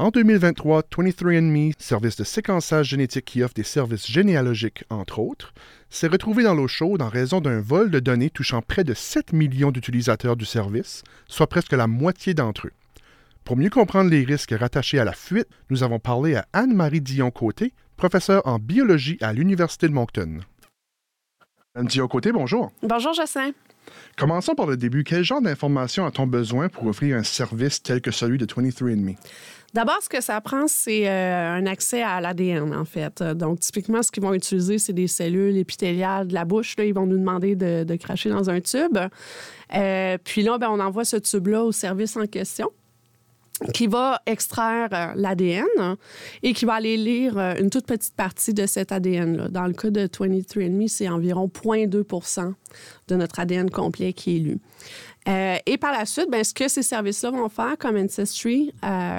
En 2023, 23andMe, service de séquençage génétique qui offre des services généalogiques, entre autres, s'est retrouvé dans l'eau chaude en raison d'un vol de données touchant près de 7 millions d'utilisateurs du service, soit presque la moitié d'entre eux. Pour mieux comprendre les risques rattachés à la fuite, nous avons parlé à Anne-Marie Dion-Côté, professeure en biologie à l'Université de Moncton. Anne Dion-Côté, bonjour. Bonjour, Jacin. Commençons par le début. Quel genre d'informations a-t-on besoin pour offrir un service tel que celui de 23andMe? D'abord, ce que ça prend, c'est euh, un accès à l'ADN, en fait. Donc, typiquement, ce qu'ils vont utiliser, c'est des cellules épithéliales de la bouche. Là, ils vont nous demander de, cracher dans un tube. Euh, puis là, ben, on envoie ce tube-là au service en question qui va extraire euh, l'ADN et qui va aller lire euh, une toute petite partie de cet ADN-là. Dans le cas de 23andMe, c'est environ 0,2% de notre ADN complet qui est lu. Euh, et par la suite, ben, ce que ces services-là vont faire, comme Ancestry,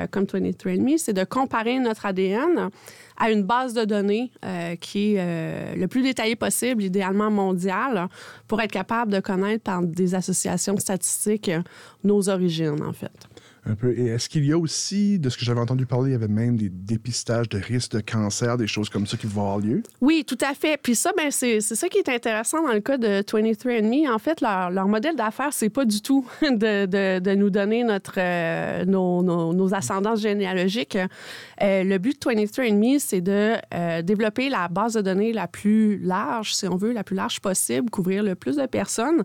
comme 23andMe, c'est de comparer notre ADN à une base de données qui est le plus détaillée possible, idéalement mondiale, pour être capable de connaître par des associations statistiques nos origines, en fait Et est-ce qu'il y a aussi, de ce que j'avais entendu parler, il y avait même des dépistages de risques de cancer, des choses comme ça qui vont avoir lieu? Oui, tout à fait. Puis ça, ben, c'est ça qui est intéressant dans le cas de 23andMe. En fait, leur, leur modèle d'affaires, c'est pas du tout de, de, de, nous donner notre, euh, nos, nos, nos, ascendances généalogiques. Euh, le but de 23andMe, c'est de euh, développer la base de données la plus large, si on veut, la plus large possible, couvrir le plus de personnes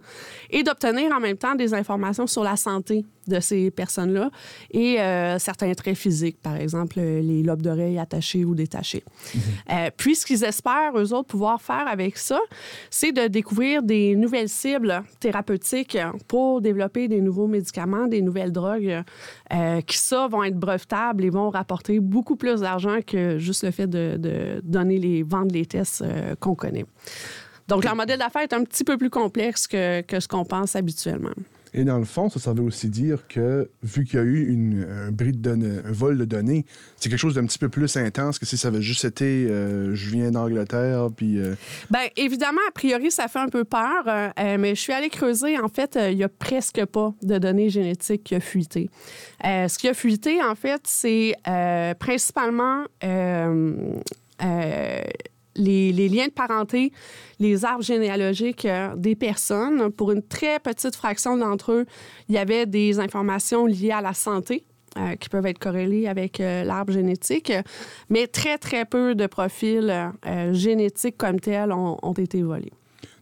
et d'obtenir en même temps des informations sur la santé de ces personnes-là et euh, certains traits physiques, par exemple les lobes d'oreilles attachés ou détachés. Mhm. Euh, puis, ce qu'ils espèrent, eux autres, pouvoir faire avec ça, c'est de découvrir des nouvelles cibles thérapeutiques pour développer des nouveaux médicaments, des nouvelles drogues euh, qui, ça, vont être brevetables et vont rapporter beaucoup plus d'argent que juste le fait de, donner les, vendre les tests qu'on connaît. Donc, leur modèle d'affaires est un petit peu plus complexe que, que ce qu'on pense habituellement. Et dans le fond, ça, ça veut aussi dire que, vu qu'il y a eu un, bris de vol de données, c'est quelque chose d'un petit peu plus intense que si ça avait juste été euh, je viens d'Angleterre, puis. Euh, Bien, évidemment, a priori, ça fait un peu peur, euh, mais je suis allée creuser. En fait, il n'y a presque pas de données génétiques qui a fuité. ce qui a fuité, en fait, c'est principalement les, liens de parenté, les arbres généalogiques euh, des personnes. Pour une très petite fraction d'entre eux, il y avait des informations liées à la santé. Euh, qui peuvent être corrélées avec euh, l'arbre génétique, mais très, très peu de profils génétiques comme tels ont, été volés.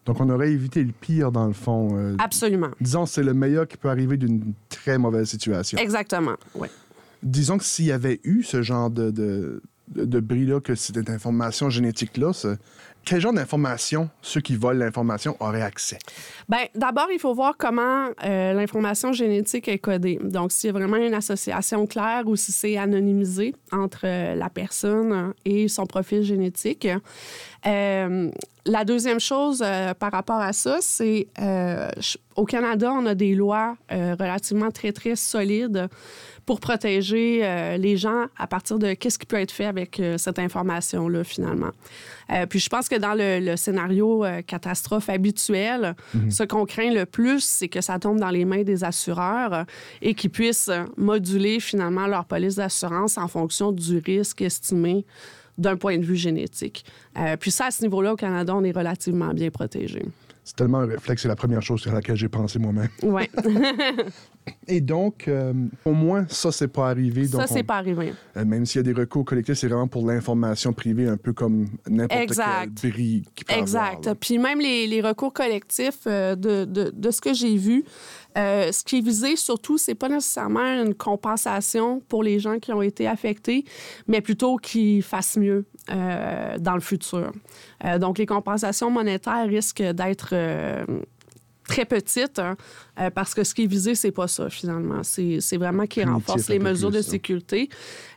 Donc, on aurait évité le pire, dans le fond. Absolument. Disons, c'est le meilleur qui peut arriver d'une très mauvaise situation. Exactement, oui. Disons que s'il y avait eu ce genre de de, bris-là, que cette information génétique-là, quel genre d'information ceux qui volent l'information auraient accès? Bien, d'abord, il faut voir comment euh, l'information génétique est codée. Donc, s'il y a vraiment une association claire ou si c'est anonymisé entre euh, la personne et son profil génétique. Euh, la deuxième chose par rapport à ça, c'est au Canada, on a des lois relativement très, très solides pour protéger euh, les gens à partir de qu'est-ce qui peut être fait avec euh, cette information-là, finalement. Euh, puis je pense que dans le, scénario catastrophe habituel, mhm. ce qu'on craint le plus, c'est que ça tombe dans les mains des assureurs et qu'ils puissent moduler finalement leur police d'assurance en fonction du risque estimé d'un point de vue génétique. puis ça, à ce niveau-là, au Canada, on est relativement bien protégé. C'est tellement un réflexe, c'est la première chose à laquelle j'ai pensé moi-même. Oui. Et donc, euh, au moins, ça, c'est pas arrivé. ça, c'est pas arrivé. Euh, même s'il y a des recours collectifs, c'est vraiment pour l'information privée, un peu comme n'importe quel bris qui peut Exact. Puis même les, les recours collectifs, euh, de, de, de, ce que j'ai vu, euh, ce qui est visé surtout, c'est pas nécessairement une compensation pour les gens qui ont été affectés, mais plutôt qu'ils fassent mieux euh, dans le futur. Euh, donc, les compensations monétaires risquent d'être très petites hein, parce que ce qui est visé, c'est pas ça finalement. C'est vraiment qu'ils renforcent les mesures de sécurité.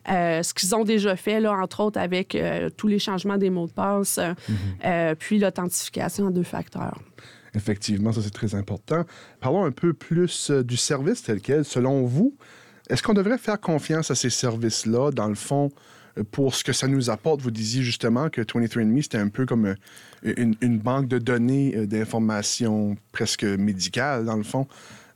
ce qu'ils ont déjà fait, là, entre autres, avec tous les changements des mots de passe, mm-hmm. puis l'authentification à deux facteurs. Effectivement, ça c'est très important. Parlons un peu plus euh, du service tel quel. Selon vous, est-ce qu'on devrait faire confiance à ces services-là, dans le fond, euh, pour ce que ça nous apporte? Vous disiez justement que 23andMe, c'était un peu comme euh, une, banque de données d'informations presque médicales, dans le fond.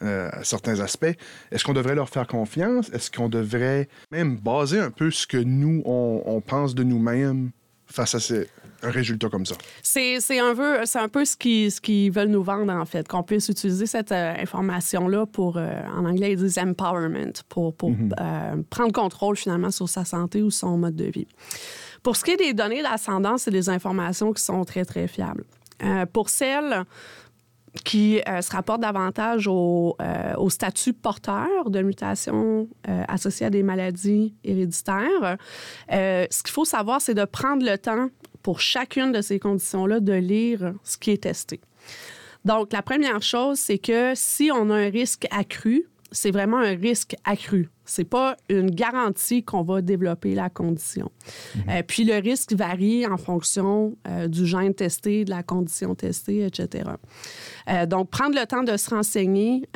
à certains aspects. Est-ce qu'on devrait leur faire confiance? Est-ce qu'on devrait même baser un peu ce que nous, on, pense de nous-mêmes face à un résultat comme ça? C'est un peu, un peu ce qu'ils ce qui veulent nous vendre, en fait, qu'on puisse utiliser cette euh, information-là pour, euh, en anglais, ils disent empowerment, pour, pour mm-hmm. prendre contrôle finalement sur sa santé ou son mode de vie. Pour ce qui est des données d'ascendance, c'est des informations qui sont très, très fiables. pour celles qui euh, se rapporte davantage au, euh, statut porteur de mutations euh, associées à des maladies héréditaires. ce qu'il faut savoir, c'est de prendre le temps pour chacune de ces conditions-là de lire ce qui est testé. Donc, la première chose, c'est que si on a un risque accru, c'est vraiment un risque accru. C'est pas une garantie qu'on va développer la condition. Mhm. Euh, puis le risque varie en fonction euh, du gène testé, de la condition testée, etc. Euh, donc, prendre le temps de se renseigner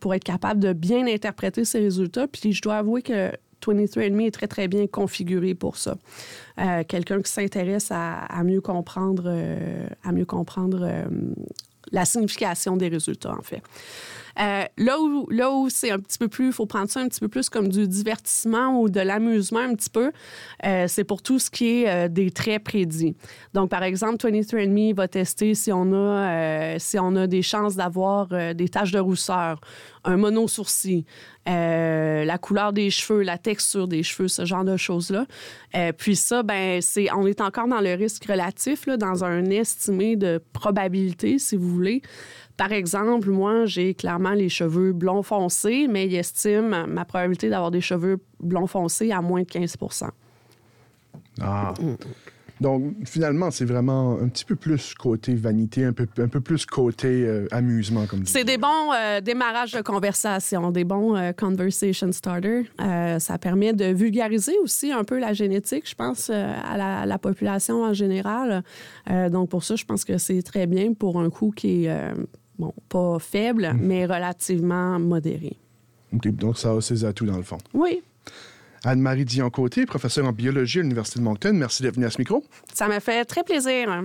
pour être capable de bien interpréter ces résultats. Puis je dois avouer que 23andMe est très, très bien configuré pour ça. Quelqu'un qui s'intéresse à, à, mieux comprendre, à mieux comprendre la signification des résultats, en fait. Euh, là où, là où c'est un petit peu plus, il faut prendre ça un petit peu plus comme du divertissement ou de l'amusement un petit peu, euh, c'est pour tout ce qui est euh, des traits prédits. Donc, par exemple, 23andMe va tester si on a, si on a des chances d'avoir des taches de rousseur, un monosourcil, la couleur des cheveux, la texture des cheveux, ce genre de choses-là. puis ça, ben, c'est, on est encore dans le risque relatif, là, dans un estimé de probabilité, si vous voulez. Par exemple, moi, j'ai clairement les cheveux blonds foncés, mais il estime ma probabilité d'avoir des cheveux blonds foncés à moins de 15% Ah. Donc, finalement, c'est vraiment un petit peu plus côté vanité, un peu, un peu plus côté euh, amusement, comme C'est des bons euh, démarrages de conversation, des bons euh, conversation starters. ça permet de vulgariser aussi un peu la génétique, je pense, à la, population en général. donc, pour ça, je pense que c'est très bien pour un coût qui est bon, pas faible, mm. mais relativement modéré. donc, ça a ses atouts dans le fond. Oui. Anne-Marie Dion-Côté, professeure en biologie à l'Université de Moncton, merci d'être venue à ce micro. Ça m'a fait très plaisir.